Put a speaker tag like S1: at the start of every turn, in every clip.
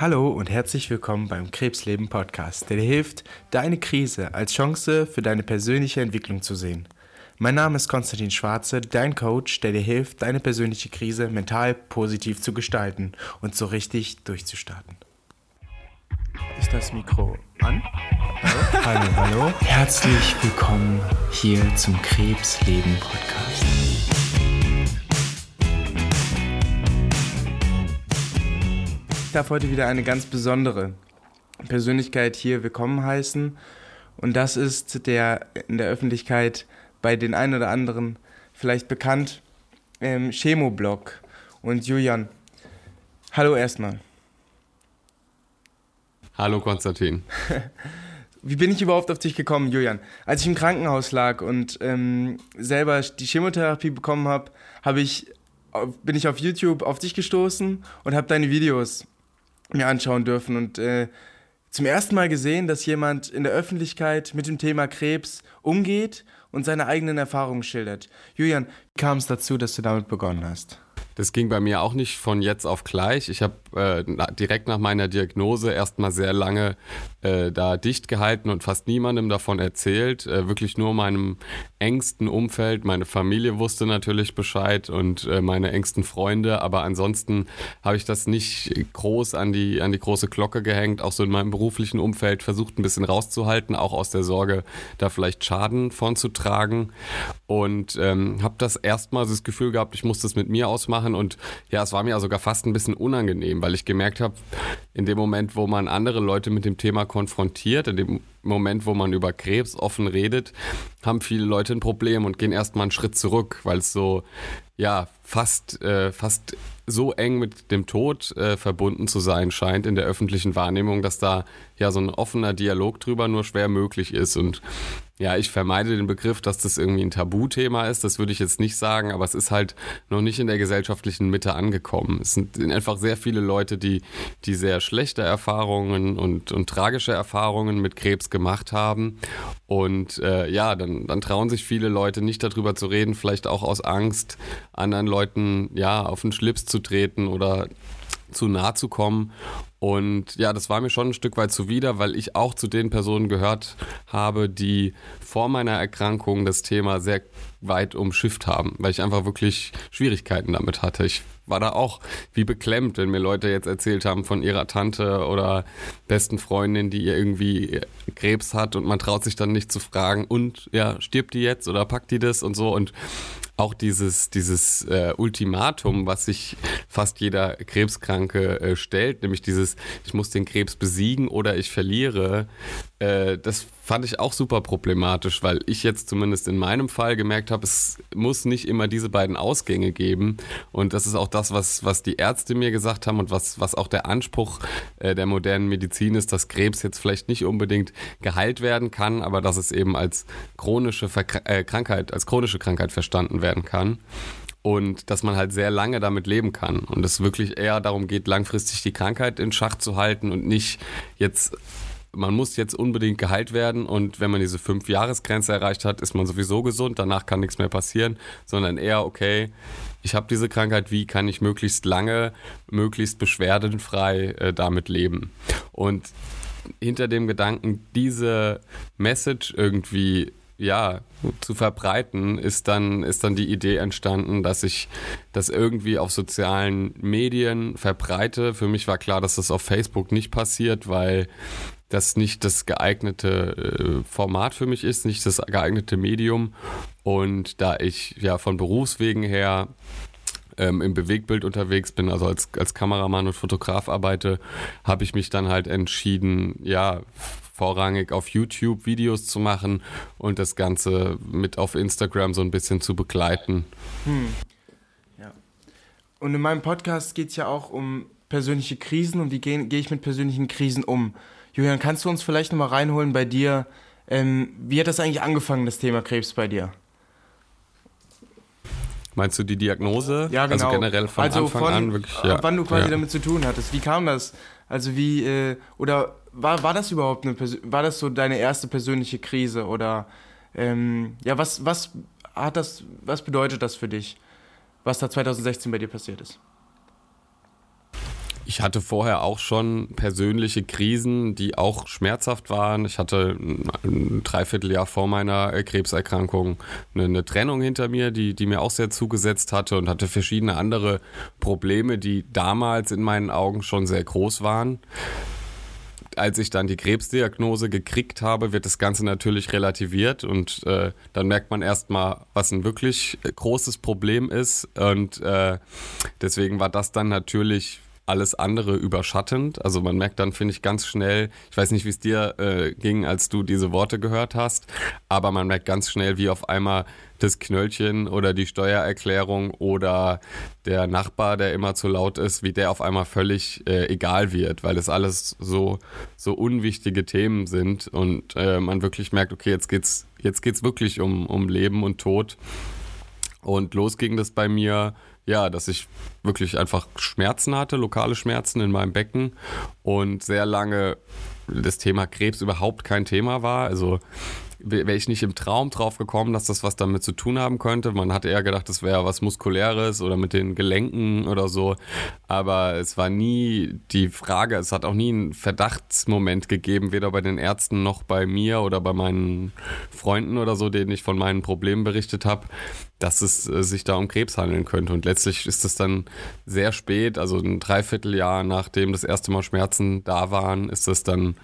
S1: Hallo und herzlich willkommen beim Krebsleben Podcast, der dir hilft, deine Krise als Chance für deine persönliche Entwicklung zu sehen. Mein Name ist Konstantin Schwarze, dein Coach, der dir hilft, deine persönliche Krise mental positiv zu gestalten und so richtig durchzustarten. Ist das Mikro an? Hallo, hallo, hallo. Herzlich willkommen hier zum Krebsleben Podcast. Ich darf heute wieder eine ganz besondere Persönlichkeit hier willkommen heißen. Und das ist der in der Öffentlichkeit bei den einen oder anderen vielleicht bekannt, ähm, Chemoblog. Und Julian, hallo erstmal.
S2: Hallo Konstantin.
S1: Wie bin ich überhaupt auf dich gekommen, Julian? Als ich im Krankenhaus lag und ähm, selber die Chemotherapie bekommen habe, hab ich, bin ich auf YouTube auf dich gestoßen und habe deine Videos mir anschauen dürfen und äh, zum ersten Mal gesehen, dass jemand in der Öffentlichkeit mit dem Thema Krebs umgeht und seine eigenen Erfahrungen schildert. Julian, wie kam es dazu, dass du damit begonnen hast?
S2: Das ging bei mir auch nicht von jetzt auf gleich. Ich habe äh, direkt nach meiner Diagnose erstmal sehr lange äh, da dicht gehalten und fast niemandem davon erzählt. Äh, wirklich nur meinem engsten Umfeld. Meine Familie wusste natürlich Bescheid und äh, meine engsten Freunde. Aber ansonsten habe ich das nicht groß an die, an die große Glocke gehängt. Auch so in meinem beruflichen Umfeld versucht ein bisschen rauszuhalten, auch aus der Sorge, da vielleicht Schaden von zu tragen. Und ähm, habe das erstmal das Gefühl gehabt, ich muss das mit mir ausmachen machen. Und ja, es war mir sogar fast ein bisschen unangenehm, weil ich gemerkt habe, in dem Moment, wo man andere Leute mit dem Thema konfrontiert, in dem Moment, wo man über Krebs offen redet, haben viele Leute ein Problem und gehen erstmal einen Schritt zurück, weil es so, ja, fast, äh, fast so eng mit dem Tod äh, verbunden zu sein scheint in der öffentlichen Wahrnehmung, dass da ja so ein offener Dialog drüber nur schwer möglich ist. Und ja, ich vermeide den Begriff, dass das irgendwie ein Tabuthema ist. Das würde ich jetzt nicht sagen, aber es ist halt noch nicht in der gesellschaftlichen Mitte angekommen. Es sind einfach sehr viele Leute, die, die sehr schlechte Erfahrungen und, und tragische Erfahrungen mit Krebs gemacht haben. Und äh, ja, dann, dann trauen sich viele Leute nicht darüber zu reden, vielleicht auch aus Angst, anderen Leuten ja auf den Schlips zu treten oder zu nah zu kommen. Und ja, das war mir schon ein Stück weit zuwider, weil ich auch zu den Personen gehört habe, die vor meiner Erkrankung das Thema sehr weit umschifft haben, weil ich einfach wirklich Schwierigkeiten damit hatte. Ich war da auch wie beklemmt, wenn mir Leute jetzt erzählt haben von ihrer Tante oder besten Freundin, die ihr irgendwie Krebs hat und man traut sich dann nicht zu fragen, und ja, stirbt die jetzt oder packt die das und so und auch dieses, dieses äh, Ultimatum, was sich fast jeder Krebskranke äh, stellt, nämlich dieses, ich muss den Krebs besiegen oder ich verliere, äh, das fand ich auch super problematisch, weil ich jetzt zumindest in meinem Fall gemerkt habe, es muss nicht immer diese beiden Ausgänge geben. Und das ist auch das, was, was die Ärzte mir gesagt haben und was, was auch der Anspruch äh, der modernen Medizin ist, dass Krebs jetzt vielleicht nicht unbedingt geheilt werden kann, aber dass es eben als chronische Verkr äh, Krankheit, als chronische Krankheit verstanden werden kann und dass man halt sehr lange damit leben kann. Und es wirklich eher darum geht, langfristig die Krankheit in Schach zu halten und nicht jetzt man muss jetzt unbedingt geheilt werden. Und wenn man diese fünf Jahresgrenze erreicht hat, ist man sowieso gesund, danach kann nichts mehr passieren, sondern eher, okay, ich habe diese Krankheit, wie kann ich möglichst lange, möglichst beschwerdenfrei äh, damit leben? Und hinter dem Gedanken, diese Message irgendwie ja, zu verbreiten, ist dann, ist dann die Idee entstanden, dass ich das irgendwie auf sozialen Medien verbreite. Für mich war klar, dass das auf Facebook nicht passiert, weil das nicht das geeignete äh, Format für mich ist, nicht das geeignete Medium. Und da ich ja von Berufswegen her ähm, im Bewegtbild unterwegs bin, also als, als Kameramann und Fotograf arbeite, habe ich mich dann halt entschieden, ja, vorrangig auf YouTube Videos zu machen und das Ganze mit auf Instagram so ein bisschen zu begleiten. Hm.
S1: Ja. Und in meinem Podcast geht es ja auch um persönliche Krisen und wie gehe geh ich mit persönlichen Krisen um. Julian, kannst du uns vielleicht nochmal reinholen bei dir? Ähm, wie hat das eigentlich angefangen, das Thema Krebs bei dir?
S2: Meinst du die Diagnose?
S1: Ja, genau.
S2: Also generell von also Anfang
S1: von,
S2: an wirklich. Ja.
S1: Wann du quasi ja. damit zu tun hattest. Wie kam das? Also wie, äh, oder war, war das überhaupt eine, war das so deine erste persönliche Krise? Oder, ähm, ja, was, was hat das, was bedeutet das für dich, was da 2016 bei dir passiert ist?
S2: ich hatte vorher auch schon persönliche Krisen, die auch schmerzhaft waren. Ich hatte ein Dreivierteljahr vor meiner äh, Krebserkrankung eine, eine, Trennung hinter mir, die, die mir auch sehr zugesetzt hatte und hatte verschiedene andere Probleme, die damals in meinen Augen schon sehr groß waren als ich dann die Krebsdiagnose gekriegt habe, wird das Ganze natürlich relativiert und äh, dann merkt man erstmal, was ein wirklich großes Problem ist. Und äh, deswegen war das dann natürlich alles andere überschattend. Also man merkt dann, finde ich, ganz schnell, ich weiß nicht, wie es dir äh, ging, als du diese Worte gehört hast, aber man merkt ganz schnell, wie auf einmal das Knöllchen oder die Steuererklärung oder der Nachbar, der immer zu laut ist, wie der auf einmal völlig äh, egal wird, weil es alles so, so unwichtige Themen sind und äh, man wirklich merkt, okay, jetzt geht's, jetzt geht's wirklich um, um Leben und Tod. Und los ging das bei mir ja, dass ich wirklich einfach Schmerzen hatte, lokale Schmerzen in meinem Becken und sehr lange das Thema Krebs überhaupt kein Thema war. Also wäre ich nicht im Traum drauf gekommen, dass das was damit zu tun haben könnte. Man hatte eher gedacht, das wäre was Muskuläres oder mit den Gelenken oder so. Aber es war nie die Frage, es hat auch nie einen Verdachtsmoment gegeben, weder bei den Ärzten noch bei mir oder bei meinen Freunden oder so, denen ich von meinen Problemen berichtet habe, dass es äh, sich da um Krebs handeln könnte. Und letztlich ist es dann sehr spät, also ein Dreivierteljahr nachdem das erste Mal Schmerzen da waren, ist es dann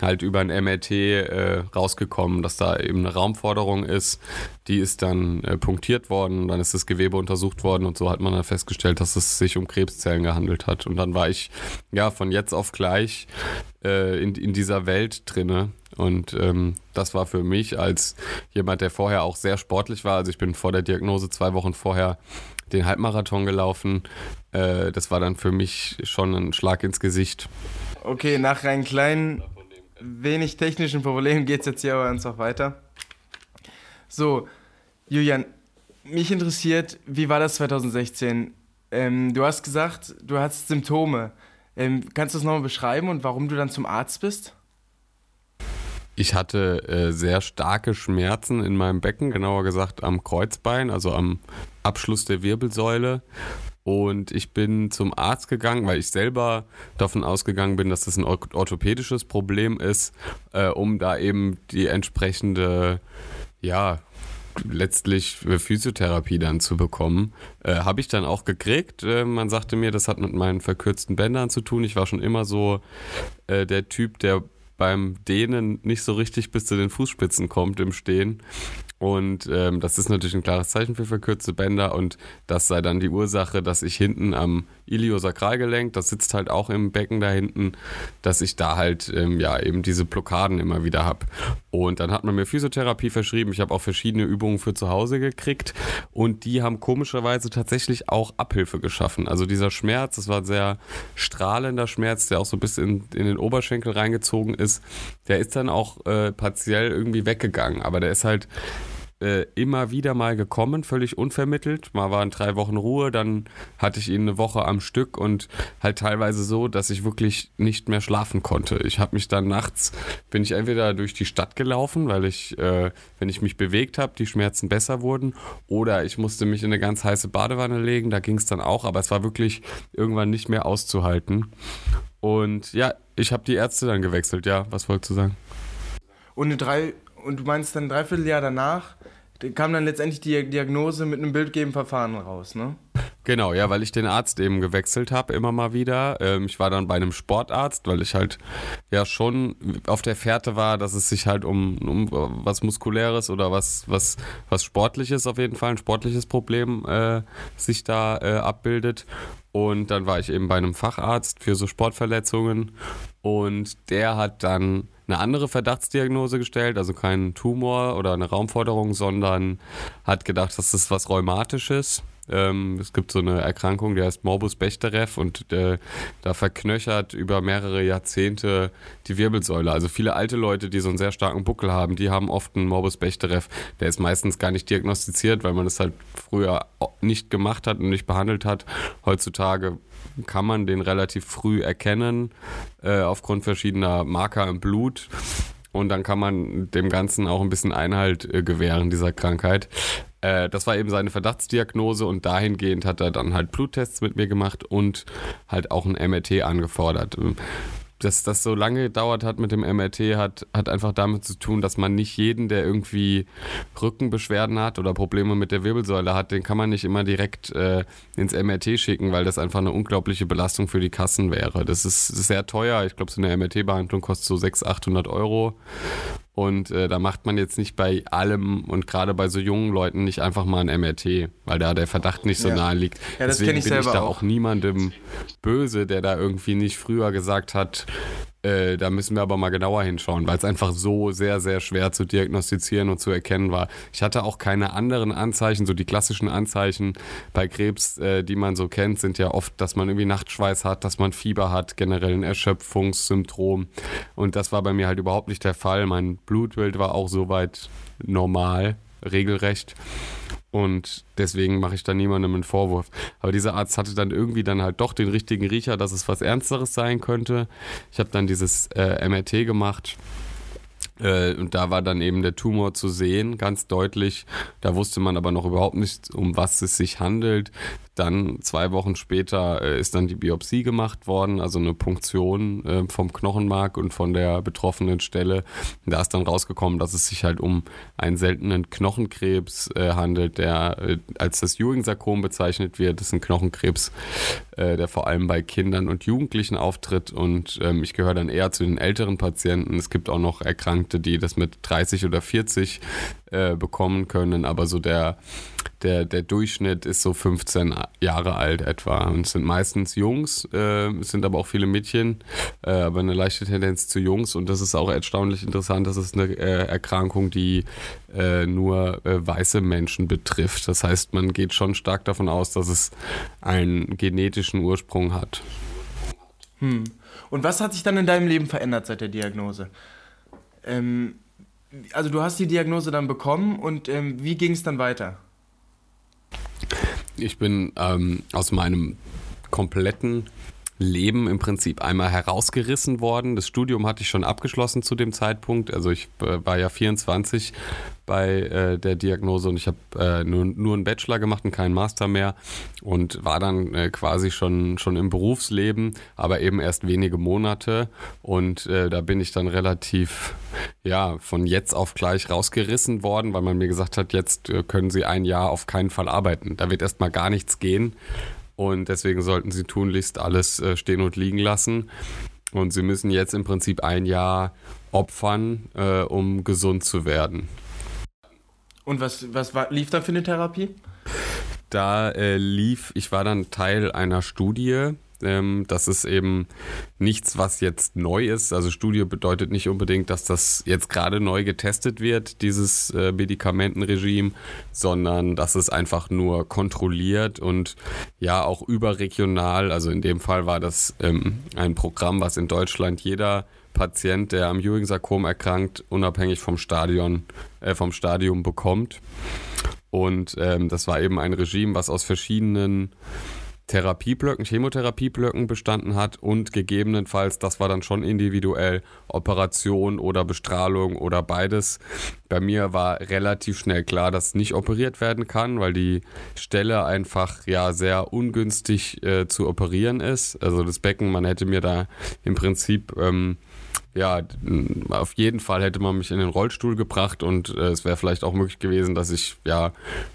S2: halt über ein MRT äh, rausgekommen, dass da eben eine Raumforderung ist. Die ist dann äh, punktiert worden, dann ist das Gewebe untersucht worden und so hat man dann festgestellt, dass es sich um Krebszellen gehandelt hat. Und dann war ich ja von jetzt auf gleich äh, in, in dieser Welt drinne. Und ähm, das war für mich als jemand, der vorher auch sehr sportlich war, also ich bin vor der Diagnose zwei Wochen vorher den Halbmarathon gelaufen. Äh, das war dann für mich schon ein Schlag ins Gesicht.
S1: Okay, nach einem kleinen, wenig technischen Problem geht es jetzt hier aber einfach weiter. So, Julian, mich interessiert, wie war das 2016? Ähm, du hast gesagt, du hast Symptome. Ähm, kannst du das nochmal beschreiben und warum du dann zum Arzt bist?
S2: Ich hatte äh, sehr starke Schmerzen in meinem Becken, genauer gesagt am Kreuzbein, also am Abschluss der Wirbelsäule. Und ich bin zum Arzt gegangen, weil ich selber davon ausgegangen bin, dass das ein orthopädisches Problem ist, äh, um da eben die entsprechende, ja, letztlich Physiotherapie dann zu bekommen. Äh, Habe ich dann auch gekriegt. Äh, man sagte mir, das hat mit meinen verkürzten Bändern zu tun. Ich war schon immer so äh, der Typ, der beim Dehnen nicht so richtig bis zu den Fußspitzen kommt im Stehen. Und ähm, das ist natürlich ein klares Zeichen für verkürzte Bänder und das sei dann die Ursache, dass ich hinten am Iliosakralgelenk, das sitzt halt auch im Becken da hinten, dass ich da halt ähm, ja eben diese Blockaden immer wieder habe. Und dann hat man mir Physiotherapie verschrieben. Ich habe auch verschiedene Übungen für zu Hause gekriegt und die haben komischerweise tatsächlich auch Abhilfe geschaffen. Also dieser Schmerz, das war ein sehr strahlender Schmerz, der auch so bis in, in den Oberschenkel reingezogen ist, der ist dann auch äh, partiell irgendwie weggegangen. Aber der ist halt äh, immer wieder mal gekommen, völlig unvermittelt. Mal waren drei Wochen Ruhe, dann hatte ich ihn eine Woche am Stück und halt teilweise so, dass ich wirklich nicht mehr schlafen konnte. Ich habe mich dann nachts, bin ich entweder durch die Stadt gelaufen, weil ich, äh, wenn ich mich bewegt habe, die Schmerzen besser wurden, oder ich musste mich in eine ganz heiße Badewanne legen, da ging es dann auch, aber es war wirklich irgendwann nicht mehr auszuhalten. Und ja, ich habe die Ärzte dann gewechselt, ja, was wolltest du sagen?
S1: Und, drei, und du meinst dann ein Dreivierteljahr danach kam dann letztendlich die Diagnose mit einem bildgebenden Verfahren raus, ne?
S2: Genau, ja, weil ich den Arzt eben gewechselt habe, immer mal wieder. Ähm, ich war dann bei einem Sportarzt, weil ich halt ja schon auf der Fährte war, dass es sich halt um, um was Muskuläres oder was, was, was Sportliches auf jeden Fall, ein sportliches Problem äh, sich da äh, abbildet. Und dann war ich eben bei einem Facharzt für so Sportverletzungen und der hat dann eine andere Verdachtsdiagnose gestellt, also kein Tumor oder eine Raumforderung, sondern hat gedacht, das was Rheumatisches. Ähm, es gibt so eine Erkrankung, die heißt Morbus Bechterew und äh, da verknöchert über mehrere Jahrzehnte die Wirbelsäule. Also viele alte Leute, die so einen sehr starken Buckel haben, die haben oft einen Morbus Bechterew. Der ist meistens gar nicht diagnostiziert, weil man es halt früher nicht gemacht hat und nicht behandelt hat. Heutzutage kann man den relativ früh erkennen, äh, aufgrund verschiedener Marker im Blut. Und dann kann man dem Ganzen auch ein bisschen Einhalt äh, gewähren, dieser Krankheit. äh, das war eben seine Verdachtsdiagnose und dahingehend hat er dann halt Bluttests mit mir gemacht und halt auch ein MRT angefordert dass das so lange gedauert hat mit dem MRT, hat, hat einfach damit zu tun, dass man nicht jeden, der irgendwie Rückenbeschwerden hat oder Probleme mit der Wirbelsäule hat, den kann man nicht immer direkt äh, ins MRT schicken, weil das einfach eine unglaubliche Belastung für die Kassen wäre. Das ist sehr teuer. Ich glaube, so eine MRT-Behandlung kostet so 600, 800 Euro. Und äh, da macht man jetzt nicht bei allem und gerade bei so jungen Leuten nicht einfach mal ein MRT, weil da der Verdacht nicht so ja. nahe liegt. Ja, das Deswegen ich bin ich da auch. auch niemandem böse, der da irgendwie nicht früher gesagt hat, äh, da müssen wir aber mal genauer hinschauen, weil es einfach so sehr, sehr schwer zu diagnostizieren und zu erkennen war. Ich hatte auch keine anderen Anzeichen, so die klassischen Anzeichen bei Krebs, äh, die man so kennt, sind ja oft, dass man irgendwie Nachtschweiß hat, dass man Fieber hat, generell ein Erschöpfungssyndrom. Und das war bei mir halt überhaupt nicht der Fall. Mein Blutbild war auch soweit normal, regelrecht. Und deswegen mache ich da niemandem einen Vorwurf. Aber dieser Arzt hatte dann irgendwie dann halt doch den richtigen Riecher, dass es was Ernsteres sein könnte. Ich habe dann dieses äh, MRT gemacht äh, und da war dann eben der Tumor zu sehen, ganz deutlich. Da wusste man aber noch überhaupt nicht, um was es sich handelt. Dann zwei Wochen später äh, ist dann die Biopsie gemacht worden, also eine Punktion äh, vom Knochenmark und von der betroffenen Stelle. Da ist dann rausgekommen, dass es sich halt um einen seltenen Knochenkrebs handelt, der als das Ewing-Sarkom bezeichnet wird. Das ist ein Knochenkrebs, der vor allem bei Kindern und Jugendlichen auftritt. Und ähm, ich gehöre dann eher zu den älteren Patienten. Es gibt auch noch Erkrankte, Leute, die das mit 30 oder 40 äh, bekommen können, aber so der, der, der Durchschnitt ist so 15 Jahre alt etwa. Und es sind meistens Jungs, äh, es sind aber auch viele Mädchen, äh, aber eine leichte Tendenz zu Jungs. Und das ist auch erstaunlich interessant, das ist eine äh, Erkrankung, die äh, nur äh, weiße Menschen betrifft. Das heißt, man geht schon stark davon aus, dass es einen genetischen Ursprung hat.
S1: Hm. Und was hat sich dann in deinem Leben verändert seit der Diagnose? Ähm, also du hast die Diagnose dann bekommen und ähm, wie ging es dann weiter?
S2: Ich bin ähm, aus meinem kompletten Leben im Prinzip einmal herausgerissen worden. Das Studium hatte ich schon abgeschlossen zu dem Zeitpunkt. Also ich äh, war ja 24 bei äh, der Diagnose und ich habe äh, nur, nur einen Bachelor gemacht und keinen Master mehr und war dann äh, quasi schon, schon im Berufsleben, aber eben erst wenige Monate. Und äh, da bin ich dann relativ, ja, von jetzt auf gleich rausgerissen worden, weil man mir gesagt hat, jetzt äh, können Sie ein Jahr auf keinen Fall arbeiten. Da wird erstmal gar nichts gehen. Und deswegen sollten sie tunlichst alles äh, stehen und liegen lassen. Und sie müssen jetzt im Prinzip ein Jahr opfern, äh, um gesund zu werden.
S1: Und was, was war, lief da für eine Therapie?
S2: Da äh, lief, ich war dann Teil einer Studie, ähm, das ist eben nichts, was jetzt neu ist. Also Studie bedeutet nicht unbedingt, dass das jetzt gerade neu getestet wird, dieses äh, Medikamentenregime, sondern dass es einfach nur kontrolliert und ja auch überregional. Also in dem Fall war das ähm, ein Programm, was in Deutschland jeder Patient, der am Ewing-Sarkom erkrankt, unabhängig vom Stadion, äh, vom Stadium bekommt. Und ähm, das war eben ein Regime, was aus verschiedenen Therapieblöcken, Chemotherapieblöcken bestanden hat und gegebenenfalls, das war dann schon individuell, Operation oder Bestrahlung oder beides. Bei mir war relativ schnell klar, dass nicht operiert werden kann, weil die Stelle einfach ja sehr ungünstig äh, zu operieren ist. Also das Becken, man hätte mir da im Prinzip ähm, ja, auf jeden Fall hätte man mich in den Rollstuhl gebracht und äh, es wäre vielleicht auch möglich gewesen, dass ich ja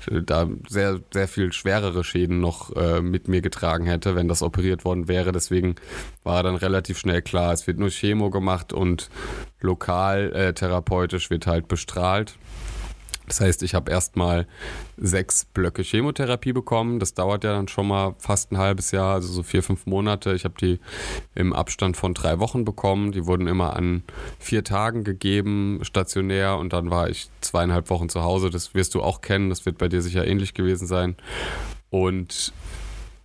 S2: da sehr, sehr viel schwerere Schäden noch äh, mit mir getragen hätte, wenn das operiert worden wäre. Deswegen war dann relativ schnell klar, es wird nur Chemo gemacht und lokal äh, therapeutisch wird halt bestrahlt. Das heißt, ich habe erstmal sechs Blöcke Chemotherapie bekommen. Das dauert ja dann schon mal fast ein halbes Jahr, also so vier, fünf Monate. Ich habe die im Abstand von drei Wochen bekommen. Die wurden immer an vier Tagen gegeben, stationär. Und dann war ich zweieinhalb Wochen zu Hause. Das wirst du auch kennen. Das wird bei dir sicher ähnlich gewesen sein. Und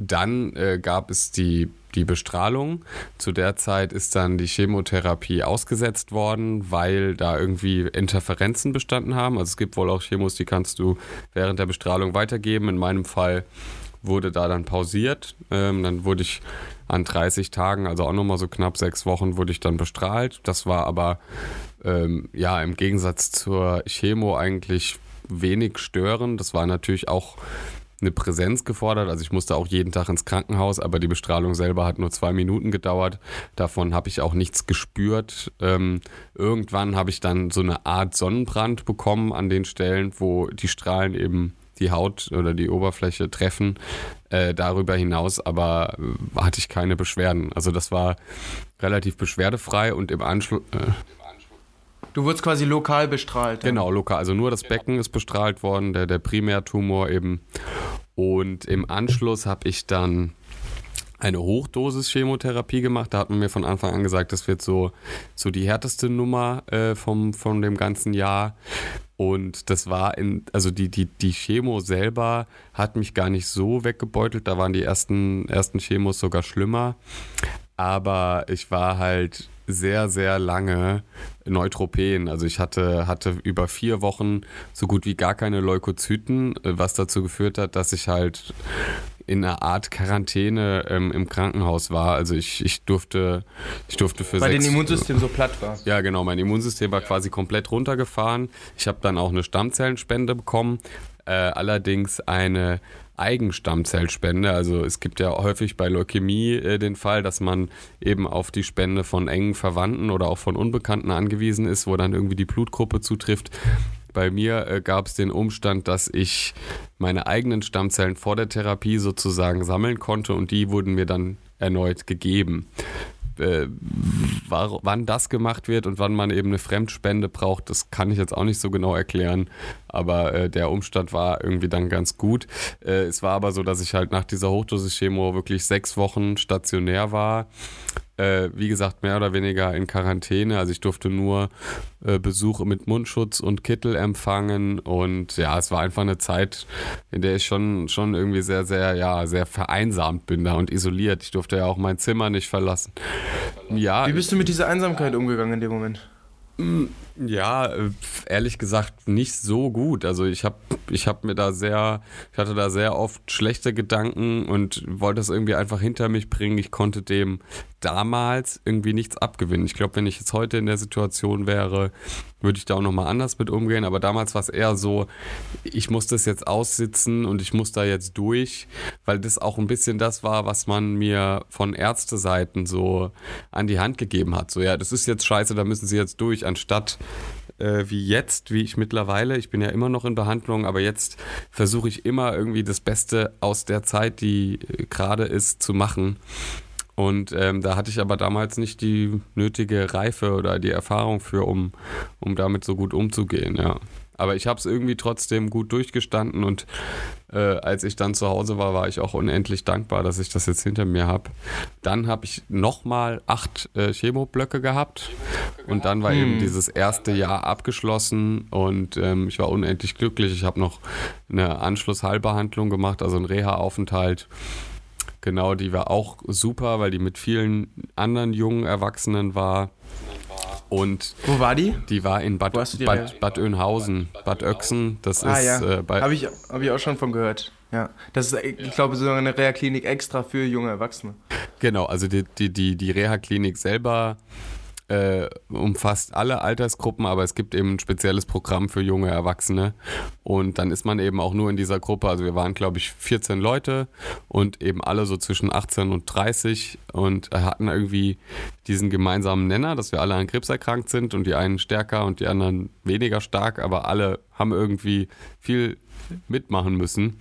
S2: dann äh, gab es die, die Bestrahlung. Zu der Zeit ist dann die Chemotherapie ausgesetzt worden, weil da irgendwie Interferenzen bestanden haben. Also es gibt wohl auch Chemos, die kannst du während der Bestrahlung weitergeben. In meinem Fall wurde da dann pausiert. Ähm, dann wurde ich an 30 Tagen, also auch nochmal so knapp sechs Wochen, wurde ich dann bestrahlt. Das war aber ähm, ja im Gegensatz zur Chemo eigentlich wenig stören. Das war natürlich auch eine Präsenz gefordert. Also ich musste auch jeden Tag ins Krankenhaus, aber die Bestrahlung selber hat nur zwei Minuten gedauert. Davon habe ich auch nichts gespürt. Ähm, irgendwann habe ich dann so eine Art Sonnenbrand bekommen an den Stellen, wo die Strahlen eben die Haut oder die Oberfläche treffen. Äh, darüber hinaus aber äh, hatte ich keine Beschwerden. Also das war relativ beschwerdefrei und im Anschluss. Äh,
S1: Du wurdest quasi lokal bestrahlt.
S2: Genau, lokal. Also nur das Becken ist bestrahlt worden, der, der Primärtumor eben. Und im Anschluss habe ich dann eine Hochdosis-Chemotherapie gemacht. Da hat man mir von Anfang an gesagt, das wird so, so die härteste Nummer äh, vom, von dem ganzen Jahr. Und das war in, also die, die, die Chemo selber hat mich gar nicht so weggebeutelt. Da waren die ersten, ersten Chemos sogar schlimmer. Aber ich war halt sehr, sehr lange Neutropän. Also ich hatte, hatte über vier Wochen so gut wie gar keine Leukozyten, was dazu geführt hat, dass ich halt in einer Art Quarantäne ähm, im Krankenhaus war. Also ich, ich durfte, ich durfte für
S1: Weil
S2: sechs,
S1: dein Immunsystem so platt war.
S2: Ja, genau. Mein Immunsystem war quasi komplett runtergefahren. Ich habe dann auch eine Stammzellenspende bekommen. Äh, allerdings eine Eigenstammzellspende. Also es gibt ja häufig bei Leukämie äh, den Fall, dass man eben auf die Spende von engen Verwandten oder auch von Unbekannten angewiesen ist, wo dann irgendwie die Blutgruppe zutrifft. Bei mir äh, gab es den Umstand, dass ich meine eigenen Stammzellen vor der Therapie sozusagen sammeln konnte und die wurden mir dann erneut gegeben. Äh, war, wann das gemacht wird und wann man eben eine Fremdspende braucht, das kann ich jetzt auch nicht so genau erklären. Aber äh, der Umstand war irgendwie dann ganz gut. Äh, es war aber so, dass ich halt nach dieser Hochdosis-Chemo wirklich sechs Wochen stationär war äh, wie gesagt, mehr oder weniger in Quarantäne. Also ich durfte nur äh, Besuche mit Mundschutz und Kittel empfangen. Und ja, es war einfach eine Zeit, in der ich schon, schon irgendwie sehr, sehr, ja, sehr vereinsamt bin da und isoliert. Ich durfte ja auch mein Zimmer nicht verlassen.
S1: Ja. Wie bist du mit dieser Einsamkeit umgegangen in dem Moment?
S2: Ja, äh, ehrlich gesagt nicht so gut. Also ich habe ich hab mir da sehr, ich hatte da sehr oft schlechte Gedanken und wollte das irgendwie einfach hinter mich bringen. Ich konnte dem damals irgendwie nichts abgewinnen. Ich glaube, wenn ich jetzt heute in der Situation wäre, würde ich da auch nochmal anders mit umgehen. Aber damals war es eher so, ich muss das jetzt aussitzen und ich muss da jetzt durch, weil das auch ein bisschen das war, was man mir von Ärzteseiten so an die Hand gegeben hat. So, ja, das ist jetzt scheiße, da müssen sie jetzt durch, anstatt äh, wie jetzt, wie ich mittlerweile, ich bin ja immer noch in Behandlung, aber jetzt versuche ich immer irgendwie das Beste aus der Zeit, die äh, gerade ist, zu machen. Und ähm, da hatte ich aber damals nicht die nötige Reife oder die Erfahrung für, um, um damit so gut umzugehen, ja. Aber ich habe es irgendwie trotzdem gut durchgestanden und äh, als ich dann zu Hause war, war ich auch unendlich dankbar, dass ich das jetzt hinter mir habe. Dann habe ich nochmal acht äh, Chemoblöcke gehabt und dann war hm. eben dieses erste Jahr abgeschlossen und ähm, ich war unendlich glücklich. Ich habe noch eine Anschlussheilbehandlung gemacht, also einen Reha-Aufenthalt Genau, die war auch super, weil die mit vielen anderen jungen Erwachsenen war. Und
S1: Wo war die?
S2: Die war in Bad, Bad, Bad Oeynhausen, Bad Oechsen. Das ah, ist.
S1: Ja. Äh, Habe ich, hab ich auch schon von gehört. Ja. Das ist, ich glaube, so eine Reha-Klinik extra für junge Erwachsene.
S2: Genau, also die, die, die, die Reha-Klinik selber äh, umfasst alle Altersgruppen, aber es gibt eben ein spezielles Programm für junge Erwachsene. Und dann ist man eben auch nur in dieser Gruppe. Also wir waren, glaube ich, 14 Leute und eben alle so zwischen 18 und 30 und hatten irgendwie diesen gemeinsamen Nenner, dass wir alle an Krebs erkrankt sind und die einen stärker und die anderen weniger stark, aber alle haben irgendwie viel mitmachen müssen.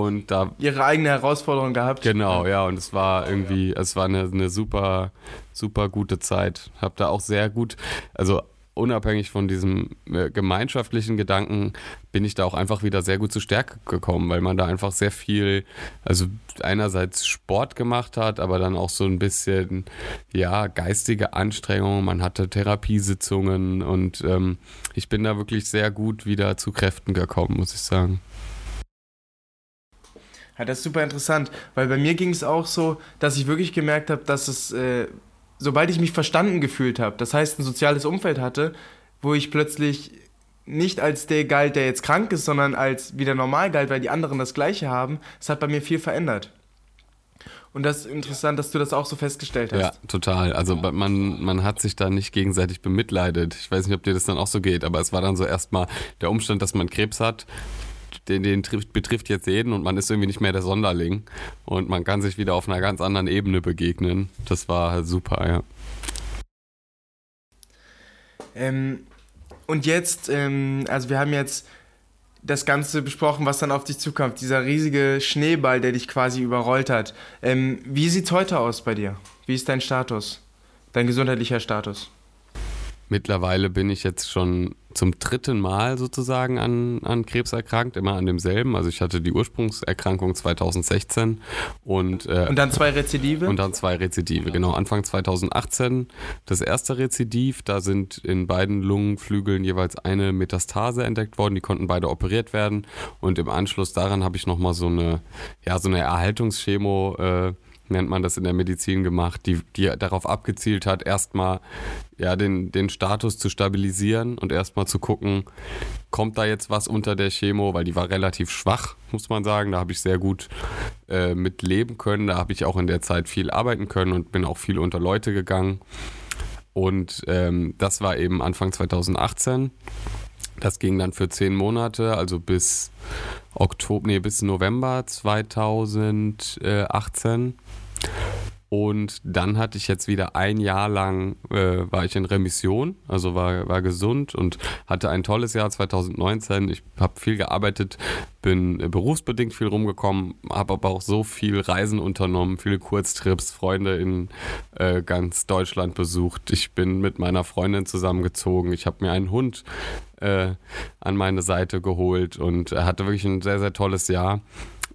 S2: Und da.
S1: Ihre eigene Herausforderung gehabt.
S2: Genau, ja. Und es war irgendwie, es war eine, eine super, super gute Zeit. Hab da auch sehr gut, also unabhängig von diesem äh, gemeinschaftlichen Gedanken bin ich da auch einfach wieder sehr gut zur Stärke gekommen, weil man da einfach sehr viel, also einerseits Sport gemacht hat, aber dann auch so ein bisschen, ja, geistige Anstrengungen. Man hatte Therapiesitzungen und ähm, ich bin da wirklich sehr gut wieder zu Kräften gekommen, muss ich sagen.
S1: Ja, das ist super interessant, weil bei mir ging es auch so, dass ich wirklich gemerkt habe, dass es äh, sobald ich mich verstanden gefühlt habe, das heißt ein soziales Umfeld hatte, wo ich plötzlich nicht als der galt, der jetzt krank ist, sondern als wieder normal galt, weil die anderen das Gleiche haben, das hat bei mir viel verändert. Und das ist interessant, dass du das auch so festgestellt hast.
S2: Ja, total. Also man, man hat sich da nicht gegenseitig bemitleidet. Ich weiß nicht, ob dir das dann auch so geht, aber es war dann so erstmal der Umstand, dass man Krebs hat, den, den trifft, betrifft jetzt jeden und man ist irgendwie nicht mehr der Sonderling und man kann sich wieder auf einer ganz anderen Ebene begegnen. Das war halt super, ja.
S1: Ähm, und jetzt, ähm, also wir haben jetzt das Ganze besprochen, was dann auf dich zukommt. Dieser riesige Schneeball, der dich quasi überrollt hat. Ähm, wie es heute aus bei dir? Wie ist dein Status? Dein gesundheitlicher Status?
S2: Mittlerweile bin ich jetzt schon zum dritten Mal sozusagen an, an Krebs erkrankt, immer an demselben. Also ich hatte die Ursprungserkrankung 2016 und
S1: äh, und dann zwei Rezidive
S2: und dann zwei Rezidive. Genau Anfang 2018 das erste Rezidiv. Da sind in beiden Lungenflügeln jeweils eine Metastase entdeckt worden. Die konnten beide operiert werden und im Anschluss daran habe ich noch mal so eine ja so eine Erhaltungschemo äh, nennt man das in der Medizin gemacht, die, die darauf abgezielt hat, erstmal ja, den, den Status zu stabilisieren und erstmal zu gucken, kommt da jetzt was unter der Chemo, weil die war relativ schwach, muss man sagen. Da habe ich sehr gut äh, mit leben können. Da habe ich auch in der Zeit viel arbeiten können und bin auch viel unter Leute gegangen. Und ähm, das war eben Anfang 2018. Das ging dann für zehn Monate, also bis Oktober, nee, bis November 2018. Und dann hatte ich jetzt wieder ein Jahr lang, äh, war ich in Remission, also war, war gesund und hatte ein tolles Jahr 2019. Ich habe viel gearbeitet, bin berufsbedingt viel rumgekommen, habe aber auch so viel Reisen unternommen, viele Kurztrips, Freunde in äh, ganz Deutschland besucht. Ich bin mit meiner Freundin zusammengezogen. Ich habe mir einen Hund äh, an meine Seite geholt und hatte wirklich ein sehr, sehr tolles Jahr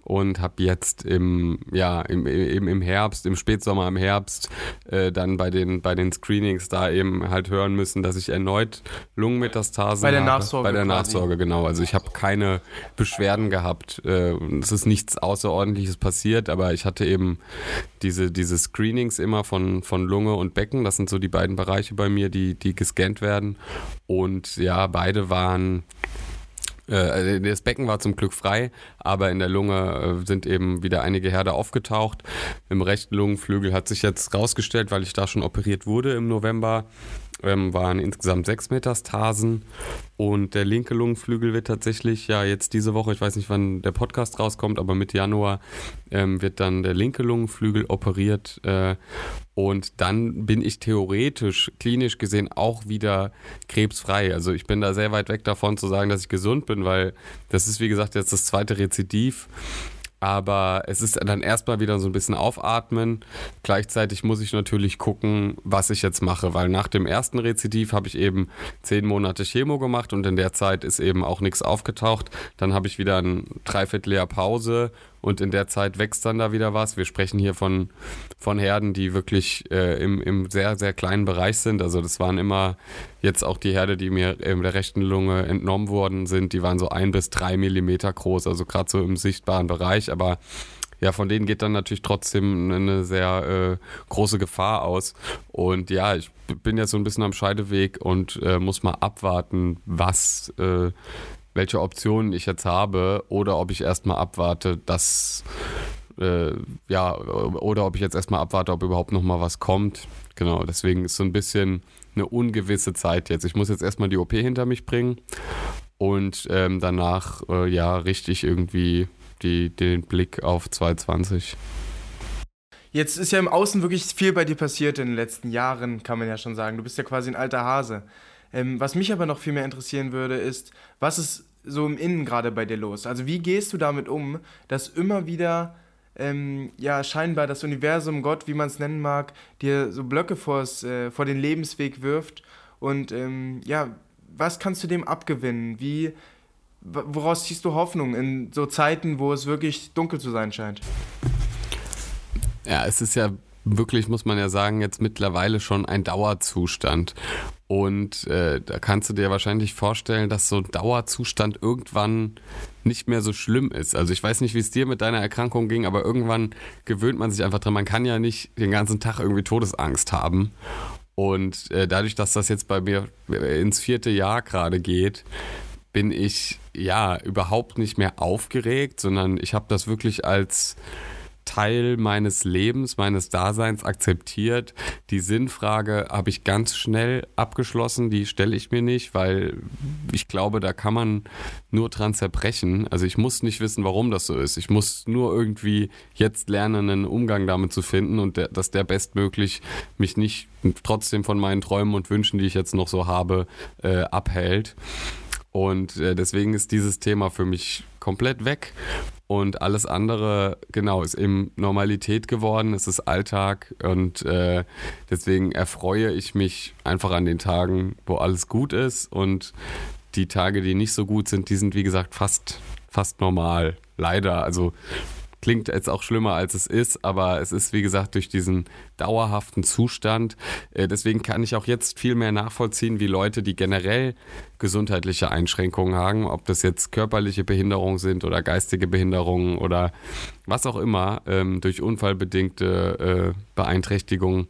S2: und habe jetzt im, ja, im, im, im Herbst, im Spätsommer, im Herbst äh, dann bei den, bei den Screenings da eben halt hören müssen, dass ich erneut Lungenmetastasen
S1: bei der
S2: habe.
S1: Nachsorge
S2: bei der quasi. Nachsorge, genau. Also ich habe keine Beschwerden gehabt. Äh, es ist nichts Außerordentliches passiert, aber ich hatte eben diese, diese Screenings immer von, von Lunge und Becken. Das sind so die beiden Bereiche bei mir, die, die gescannt werden. Und ja, beide waren äh, das Becken war zum Glück frei, aber in der Lunge äh, sind eben wieder einige Herde aufgetaucht. Im rechten Lungenflügel hat sich jetzt rausgestellt, weil ich da schon operiert wurde im November, ähm, waren insgesamt sechs Metastasen und der linke Lungenflügel wird tatsächlich ja jetzt diese Woche, ich weiß nicht, wann der Podcast rauskommt, aber Mitte Januar ähm, wird dann der linke Lungenflügel operiert äh, und dann bin ich theoretisch, klinisch gesehen auch wieder krebsfrei. Also ich bin da sehr weit weg davon zu sagen, dass ich gesund bin, weil das ist wie gesagt jetzt das zweite Rezidiv. Aber es ist dann erstmal wieder so ein bisschen aufatmen. Gleichzeitig muss ich natürlich gucken, was ich jetzt mache, weil nach dem ersten Rezidiv habe ich eben zehn Monate Chemo gemacht und in der Zeit ist eben auch nichts aufgetaucht. Dann habe ich wieder ein Dreivierteljahr Pause und in der Zeit wächst dann da wieder was. Wir sprechen hier von, von Herden, die wirklich äh, im, im sehr, sehr kleinen Bereich sind. Also das waren immer jetzt auch die Herde, die mir in der rechten Lunge entnommen worden sind, die waren so ein bis drei Millimeter groß, also gerade so im sichtbaren Bereich, aber ja, von denen geht dann natürlich trotzdem eine sehr äh, große Gefahr aus. Und ja, ich bin jetzt so ein bisschen am Scheideweg und äh, muss mal abwarten, was äh, welche Optionen ich jetzt habe oder ob ich erstmal abwarte, dass äh, ja, oder ob ich jetzt erstmal abwarte, ob überhaupt nochmal was kommt. Genau, deswegen ist so ein bisschen eine ungewisse Zeit jetzt. Ich muss jetzt erstmal die OP hinter mich bringen und ähm, danach äh, ja richtig irgendwie die, den Blick auf 220.
S1: Jetzt ist ja im Außen wirklich viel bei dir passiert in den letzten Jahren, kann man ja schon sagen. Du bist ja quasi ein alter Hase. Ähm, was mich aber noch viel mehr interessieren würde, ist, was ist so im Innen gerade bei dir los? Also wie gehst du damit um, dass immer wieder ähm, ja scheinbar das Universum, Gott, wie man es nennen mag, dir so Blöcke vors, äh, vor den Lebensweg wirft und ähm, ja, was kannst du dem abgewinnen? Wie, woraus ziehst du Hoffnung in so Zeiten, wo es wirklich dunkel zu sein scheint?
S2: Ja, es ist ja wirklich, muss man ja sagen, jetzt mittlerweile schon ein Dauerzustand. Und äh, da kannst du dir wahrscheinlich vorstellen, dass so ein Dauerzustand irgendwann nicht mehr so schlimm ist. Also ich weiß nicht, wie es dir mit deiner Erkrankung ging, aber irgendwann gewöhnt man sich einfach dran. Man kann ja nicht den ganzen Tag irgendwie Todesangst haben. Und äh, dadurch, dass das jetzt bei mir ins vierte Jahr gerade geht, bin ich ja überhaupt nicht mehr aufgeregt, sondern ich habe das wirklich als Teil meines Lebens, meines Daseins akzeptiert. Die Sinnfrage habe ich ganz schnell abgeschlossen, die stelle ich mir nicht, weil ich glaube, da kann man nur dran zerbrechen. Also ich muss nicht wissen, warum das so ist. Ich muss nur irgendwie jetzt lernen, einen Umgang damit zu finden und der, dass der bestmöglich mich nicht trotzdem von meinen Träumen und Wünschen, die ich jetzt noch so habe, äh, abhält. Und äh, deswegen ist dieses Thema für mich komplett weg. Und alles andere, genau, ist eben Normalität geworden, es ist Alltag und äh, deswegen erfreue ich mich einfach an den Tagen, wo alles gut ist und die Tage, die nicht so gut sind, die sind wie gesagt fast, fast normal. Leider. Also Klingt jetzt auch schlimmer, als es ist, aber es ist, wie gesagt, durch diesen dauerhaften Zustand. Äh, deswegen kann ich auch jetzt viel mehr nachvollziehen, wie Leute, die generell gesundheitliche Einschränkungen haben, ob das jetzt körperliche Behinderungen sind oder geistige Behinderungen oder was auch immer, ähm, durch unfallbedingte äh, Beeinträchtigungen,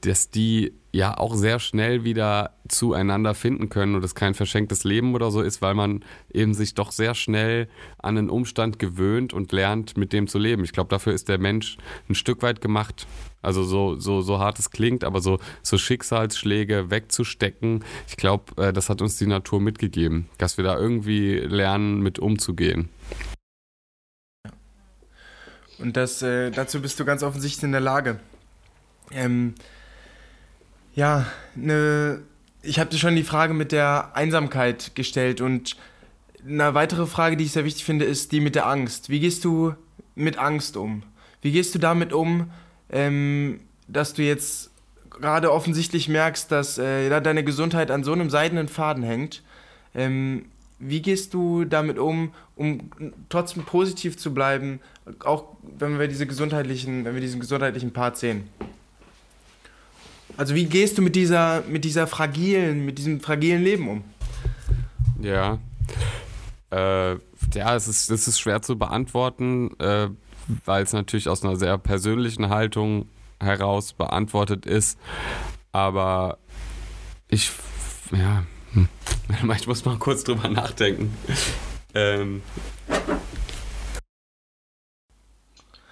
S2: dass die ja auch sehr schnell wieder zueinander finden können und es kein verschenktes Leben oder so ist, weil man eben sich doch sehr schnell an einen Umstand gewöhnt und lernt, mit dem zu leben. Ich glaube, dafür ist der Mensch ein Stück weit gemacht. Also so, so, so hart es klingt, aber so, so Schicksalsschläge wegzustecken, ich glaube, äh, das hat uns die Natur mitgegeben, dass wir da irgendwie lernen, mit umzugehen.
S1: Und das, äh, dazu bist du ganz offensichtlich in der Lage. Ähm, ja, ne, ich habe dir schon die Frage mit der Einsamkeit gestellt und eine weitere Frage, die ich sehr wichtig finde, ist die mit der Angst. Wie gehst du mit Angst um? Wie gehst du damit um, ähm, dass du jetzt gerade offensichtlich merkst, dass äh, deine Gesundheit an so einem seidenen Faden hängt? Ähm, wie gehst du damit um, um trotzdem positiv zu bleiben, auch wenn wir diese gesundheitlichen, wenn wir diesen gesundheitlichen Part sehen? Also wie gehst du mit dieser, mit dieser fragilen, mit diesem fragilen Leben um?
S2: Ja. Äh, ja, es ist, es ist schwer zu beantworten, äh, weil es natürlich aus einer sehr persönlichen Haltung heraus beantwortet ist. Aber ich, ja, hm. ich muss mal kurz drüber nachdenken. Ähm,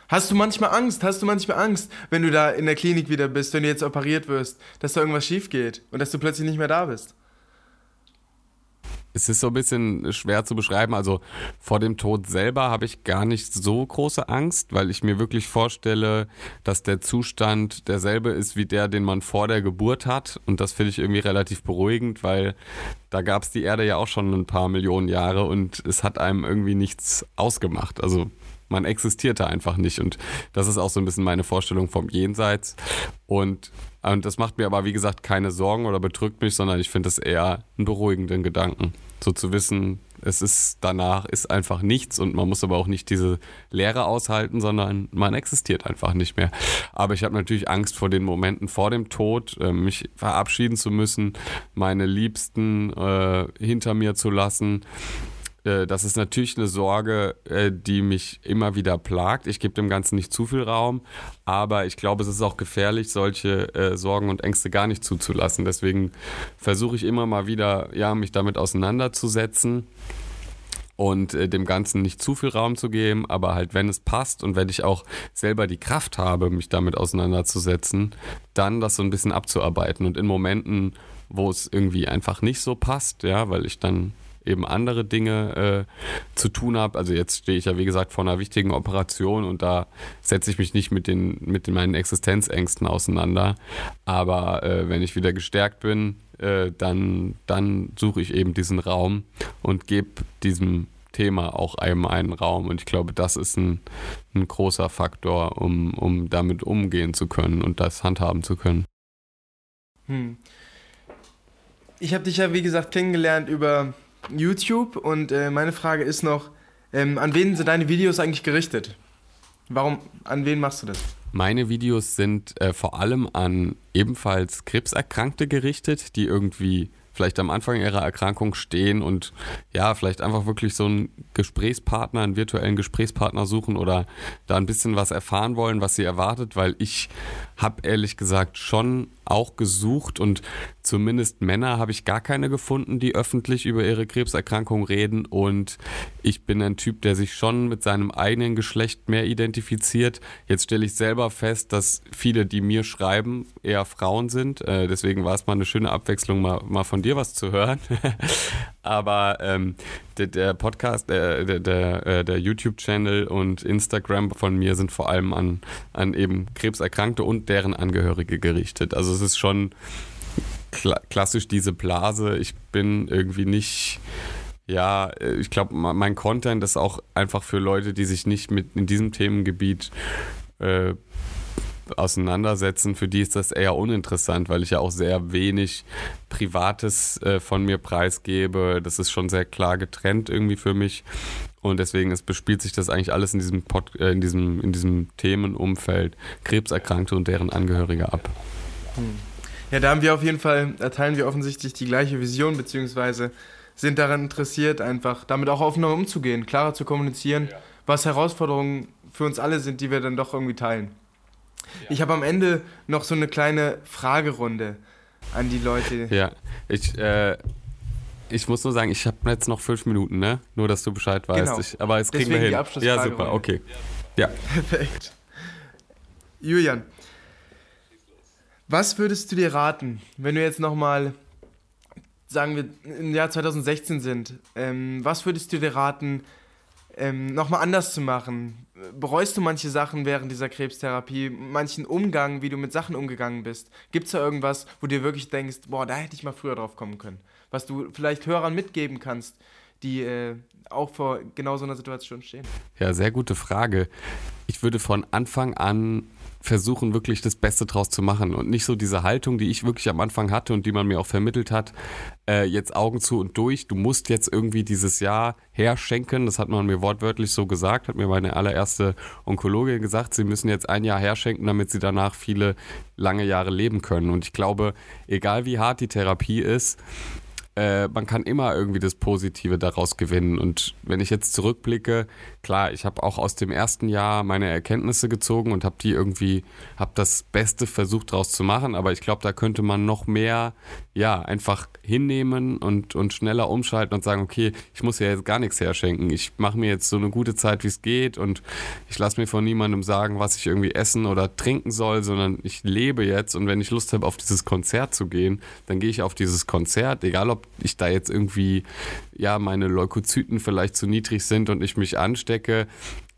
S1: Hast du manchmal Angst? Hast du manchmal Angst, wenn du da in der Klinik wieder bist, wenn du jetzt operiert wirst, dass da irgendwas schief geht und dass du plötzlich nicht mehr da bist?
S2: Es ist so ein bisschen schwer zu beschreiben. Also vor dem Tod selber habe ich gar nicht so große Angst, weil ich mir wirklich vorstelle, dass der Zustand derselbe ist wie der, den man vor der Geburt hat. Und das finde ich irgendwie relativ beruhigend, weil da gab es die Erde ja auch schon ein paar Millionen Jahre und es hat einem irgendwie nichts ausgemacht. Also man existierte einfach nicht. Und das ist auch so ein bisschen meine Vorstellung vom Jenseits. Und, und das macht mir aber, wie gesagt, keine Sorgen oder bedrückt mich, sondern ich finde es eher einen beruhigenden Gedanken. So zu wissen, es ist danach ist einfach nichts und man muss aber auch nicht diese Leere aushalten, sondern man existiert einfach nicht mehr. Aber ich habe natürlich Angst vor den Momenten vor dem Tod, äh, mich verabschieden zu müssen, meine Liebsten äh, hinter mir zu lassen äh, das ist natürlich eine Sorge, äh, die mich immer wieder plagt. Ich gebe dem Ganzen nicht zu viel Raum, aber ich glaube, es ist auch gefährlich, solche äh, Sorgen und Ängste gar nicht zuzulassen. Deswegen versuche ich immer mal wieder, ja, mich damit auseinanderzusetzen und äh, dem Ganzen nicht zu viel Raum zu geben, aber halt, wenn es passt und wenn ich auch selber die Kraft habe, mich damit auseinanderzusetzen, dann das so ein bisschen abzuarbeiten und in Momenten, wo es irgendwie einfach nicht so passt, ja, weil ich dann eben andere Dinge äh, zu tun habe. Also jetzt stehe ich ja, wie gesagt, vor einer wichtigen Operation und da setze ich mich nicht mit, den, mit den, meinen Existenzängsten auseinander. Aber äh, wenn ich wieder gestärkt bin, äh, dann, dann suche ich eben diesen Raum und gebe diesem Thema auch einem einen Raum. Und ich glaube, das ist ein, ein großer Faktor, um, um damit umgehen zu können und das handhaben zu können.
S1: Hm. Ich habe dich ja, wie gesagt, kennengelernt über YouTube und äh, meine Frage ist noch, ähm, an wen sind deine Videos eigentlich gerichtet? Warum, an wen machst du das?
S2: Meine Videos sind äh, vor allem an ebenfalls Krebserkrankte gerichtet, die irgendwie vielleicht am Anfang ihrer Erkrankung stehen und ja, vielleicht einfach wirklich so einen Gesprächspartner, einen virtuellen Gesprächspartner suchen oder da ein bisschen was erfahren wollen, was sie erwartet, weil ich habe ehrlich gesagt schon auch gesucht und zumindest Männer habe ich gar keine gefunden, die öffentlich über ihre Krebserkrankung reden und ich bin ein Typ, der sich schon mit seinem eigenen Geschlecht mehr identifiziert. Jetzt stelle ich selber fest, dass viele, die mir schreiben, eher Frauen sind. Äh, deswegen war es mal eine schöne Abwechslung, mal, mal von dir was zu hören. Aber ähm, der, der, Podcast, der, der, der, äh, der YouTube-Channel und Instagram von mir sind vor allem an, an eben Krebserkrankte und deren Angehörige gerichtet. Also es ist schon kla klassisch diese Blase. Ich bin irgendwie nicht ja, ich glaube, mein Content ist auch einfach für Leute, die sich nicht mit in diesem Themengebiet äh, auseinandersetzen, für die ist das eher uninteressant, weil ich ja auch sehr wenig Privates äh, von mir preisgebe. Das ist schon sehr klar getrennt irgendwie für mich. Und deswegen ist, bespielt sich das eigentlich alles in diesem, Pod, äh, in diesem, in diesem Themenumfeld Krebserkrankte und deren Angehörige ab.
S1: Hm. Ja, da haben wir auf jeden Fall, da teilen wir offensichtlich die gleiche Vision, beziehungsweise sind daran interessiert, einfach damit auch offener umzugehen, klarer zu kommunizieren, ja. was Herausforderungen für uns alle sind, die wir dann doch irgendwie teilen. Ich habe am Ende noch so eine kleine Fragerunde an die Leute.
S2: Ja, ich, äh, ich muss nur sagen, ich habe jetzt noch fünf Minuten, ne? Nur, dass du Bescheid weißt.
S1: Genau.
S2: Ich, aber es kriegen wir hin. ja, super, okay. Ja.
S1: Perfekt. Julian, was würdest du dir raten, wenn du jetzt nochmal, sagen wir, im Jahr 2016 sind, ähm, was würdest du dir raten, ähm, nochmal anders zu machen? Bereust du manche Sachen während dieser Krebstherapie, manchen Umgang, wie du mit Sachen umgegangen bist? Gibt es da irgendwas, wo du dir wirklich denkst, boah, da hätte ich mal früher drauf kommen können? Was du vielleicht Hörern mitgeben kannst, die äh, auch vor genau so einer Situation stehen?
S2: Ja, sehr gute Frage. Ich würde von Anfang an versuchen, wirklich das Beste draus zu machen. Und nicht so diese Haltung, die ich wirklich am Anfang hatte und die man mir auch vermittelt hat, äh, jetzt Augen zu und durch, du musst jetzt irgendwie dieses Jahr herschenken, das hat man mir wortwörtlich so gesagt, hat mir meine allererste Onkologin gesagt, sie müssen jetzt ein Jahr herschenken, damit sie danach viele lange Jahre leben können. Und ich glaube, egal wie hart die Therapie ist, äh, man kann immer irgendwie das Positive daraus gewinnen. Und wenn ich jetzt zurückblicke, klar, ich habe auch aus dem ersten Jahr meine Erkenntnisse gezogen und habe die irgendwie, habe das Beste versucht daraus zu machen. Aber ich glaube, da könnte man noch mehr, ja, einfach hinnehmen und, und schneller umschalten und sagen, okay, ich muss ja jetzt gar nichts herschenken. Ich mache mir jetzt so eine gute Zeit, wie es geht und ich lasse mir von niemandem sagen, was ich irgendwie essen oder trinken soll, sondern ich lebe jetzt und wenn ich Lust habe, auf dieses Konzert zu gehen, dann gehe ich auf dieses Konzert, egal ob ich da jetzt irgendwie, ja, meine Leukozyten vielleicht zu niedrig sind und ich mich anstecke.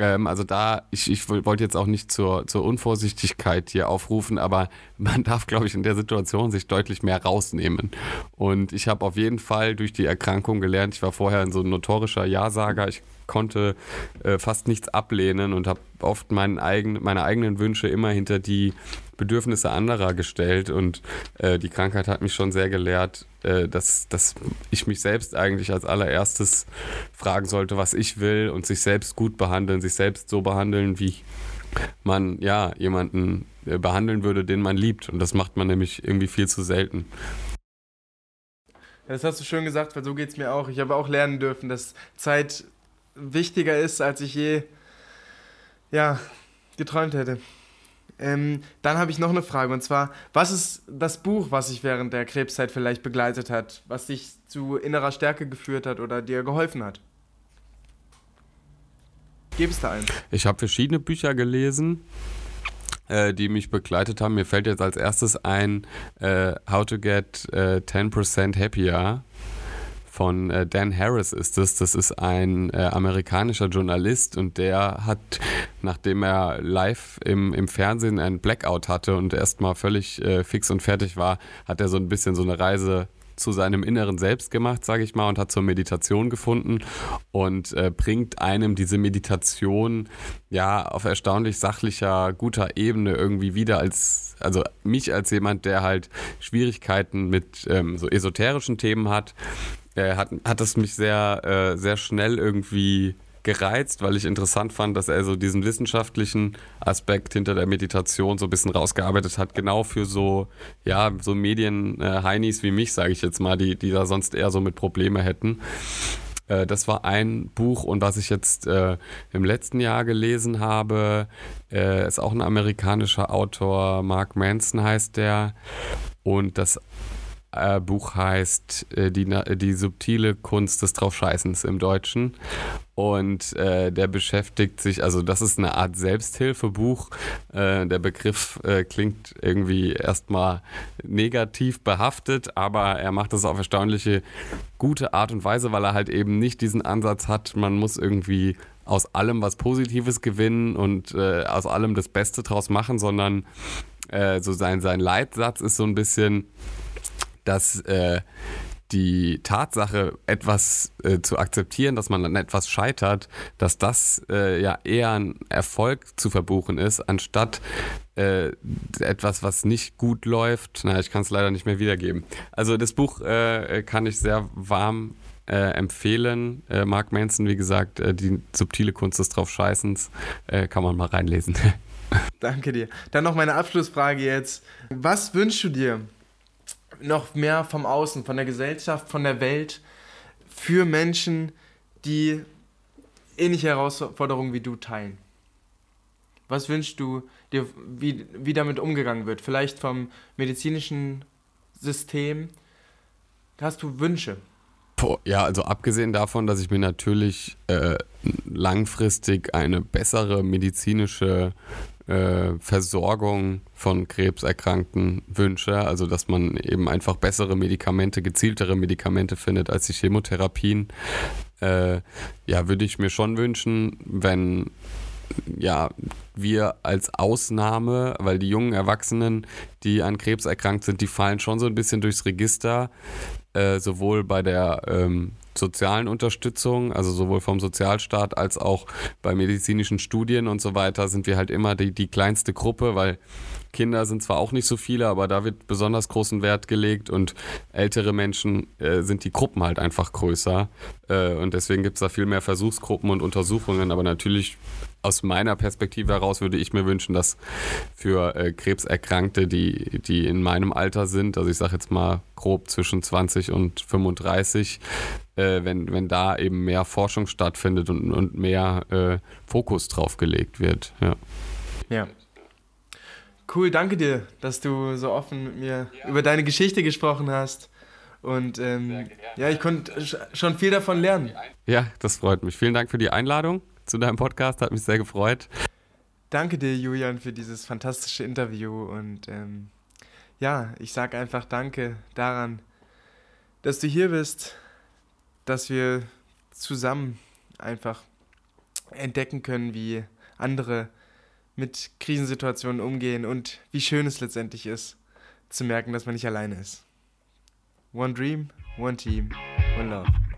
S2: Ähm, also da, ich, ich wollte jetzt auch nicht zur, zur Unvorsichtigkeit hier aufrufen, aber man darf, glaube ich, in der Situation sich deutlich mehr rausnehmen. Und ich habe auf jeden Fall durch die Erkrankung gelernt, ich war vorher so ein notorischer Ja-Sager, ich konnte äh, fast nichts ablehnen und habe oft meinen eigen, meine eigenen Wünsche immer hinter die Bedürfnisse anderer gestellt. Und äh, die Krankheit hat mich schon sehr gelehrt, äh, dass, dass ich mich selbst eigentlich als allererstes fragen sollte, was ich will und sich selbst gut behandeln, sich selbst so behandeln, wie man ja jemanden äh, behandeln würde, den man liebt. Und das macht man nämlich irgendwie viel zu selten.
S1: Das hast du schön gesagt, weil so geht es mir auch. Ich habe auch lernen dürfen, dass Zeit wichtiger ist, als ich je ja, geträumt hätte. Ähm, dann habe ich noch eine Frage und zwar, was ist das Buch, was sich während der Krebszeit vielleicht begleitet hat, was dich zu innerer Stärke geführt hat oder dir geholfen hat? Gib es da eins.
S2: Ich habe verschiedene Bücher gelesen, äh, die mich begleitet haben. Mir fällt jetzt als erstes ein äh, How to Get äh, 10% Happier von äh, Dan Harris ist es. Das ist ein äh, amerikanischer Journalist und der hat, nachdem er live im, im Fernsehen einen Blackout hatte und erstmal völlig äh, fix und fertig war, hat er so ein bisschen so eine Reise zu seinem inneren Selbst gemacht, sage ich mal, und hat zur Meditation gefunden und äh, bringt einem diese Meditation ja auf erstaunlich sachlicher, guter Ebene irgendwie wieder als, also mich als jemand, der halt Schwierigkeiten mit ähm, so esoterischen Themen hat, hat, hat es mich sehr, äh, sehr schnell irgendwie gereizt, weil ich interessant fand, dass er so diesen wissenschaftlichen Aspekt hinter der Meditation so ein bisschen rausgearbeitet hat, genau für so, ja, so Medien-Heinis wie mich, sage ich jetzt mal, die, die da sonst eher so mit Probleme hätten. Äh, das war ein Buch und was ich jetzt äh, im letzten Jahr gelesen habe, äh, ist auch ein amerikanischer Autor, Mark Manson heißt der. Und das äh, Buch heißt äh, die, die subtile Kunst des Draufscheißens im Deutschen. Und äh, der beschäftigt sich, also das ist eine Art Selbsthilfebuch. Äh, der Begriff äh, klingt irgendwie erstmal negativ behaftet, aber er macht das auf erstaunliche gute Art und Weise, weil er halt eben nicht diesen Ansatz hat, man muss irgendwie aus allem was Positives gewinnen und äh, aus allem das Beste draus machen, sondern so sein, sein Leitsatz ist so ein bisschen, dass äh, die Tatsache, etwas äh, zu akzeptieren, dass man an etwas scheitert, dass das äh, ja eher ein Erfolg zu verbuchen ist, anstatt äh, etwas, was nicht gut läuft. Na, ich kann es leider nicht mehr wiedergeben. Also das Buch äh, kann ich sehr warm äh, empfehlen. Äh, Mark Manson, wie gesagt, die subtile Kunst des Draufscheißens, kann man mal reinlesen.
S1: Danke dir. Dann noch meine Abschlussfrage jetzt. Was wünschst du dir noch mehr vom Außen, von der Gesellschaft, von der Welt für Menschen, die ähnliche Herausforderungen wie du teilen? Was wünschst du dir, wie, wie damit umgegangen wird? Vielleicht vom medizinischen System? Hast du Wünsche?
S2: Ja, also abgesehen davon, dass ich mir natürlich äh, langfristig eine bessere medizinische äh, Versorgung von Krebserkrankten wünsche. Also dass man eben einfach bessere Medikamente, gezieltere Medikamente findet als die Chemotherapien. Äh, ja, würde ich mir schon wünschen, wenn ja, wir als Ausnahme, weil die jungen Erwachsenen, die an Krebs erkrankt sind, die fallen schon so ein bisschen durchs Register, äh, sowohl bei der ähm, sozialen Unterstützung, also sowohl vom Sozialstaat als auch bei medizinischen Studien und so weiter, sind wir halt immer die, die kleinste Gruppe, weil Kinder sind zwar auch nicht so viele, aber da wird besonders großen Wert gelegt und ältere Menschen äh, sind die Gruppen halt einfach größer. Äh, und deswegen gibt es da viel mehr Versuchsgruppen und Untersuchungen, aber natürlich aus meiner Perspektive heraus würde ich mir wünschen, dass für äh, Krebserkrankte, die, die in meinem Alter sind, also ich sage jetzt mal grob zwischen 20 und 35, äh, wenn, wenn da eben mehr Forschung stattfindet und, und mehr äh, Fokus drauf gelegt wird. Ja.
S1: ja. Cool, danke dir, dass du so offen mit mir ja. über deine Geschichte gesprochen hast. Und ähm, ja, ich konnte schon viel davon lernen.
S2: Ja, das freut mich. Vielen Dank für die Einladung zu deinem Podcast, hat mich sehr gefreut.
S1: Danke dir, Julian, für dieses fantastische Interview. Und ähm, ja, ich sage einfach Danke daran, dass du hier bist, dass wir zusammen einfach entdecken können, wie andere mit Krisensituationen umgehen und wie schön es letztendlich ist, zu merken, dass man nicht alleine ist. One Dream, One Team, One Love.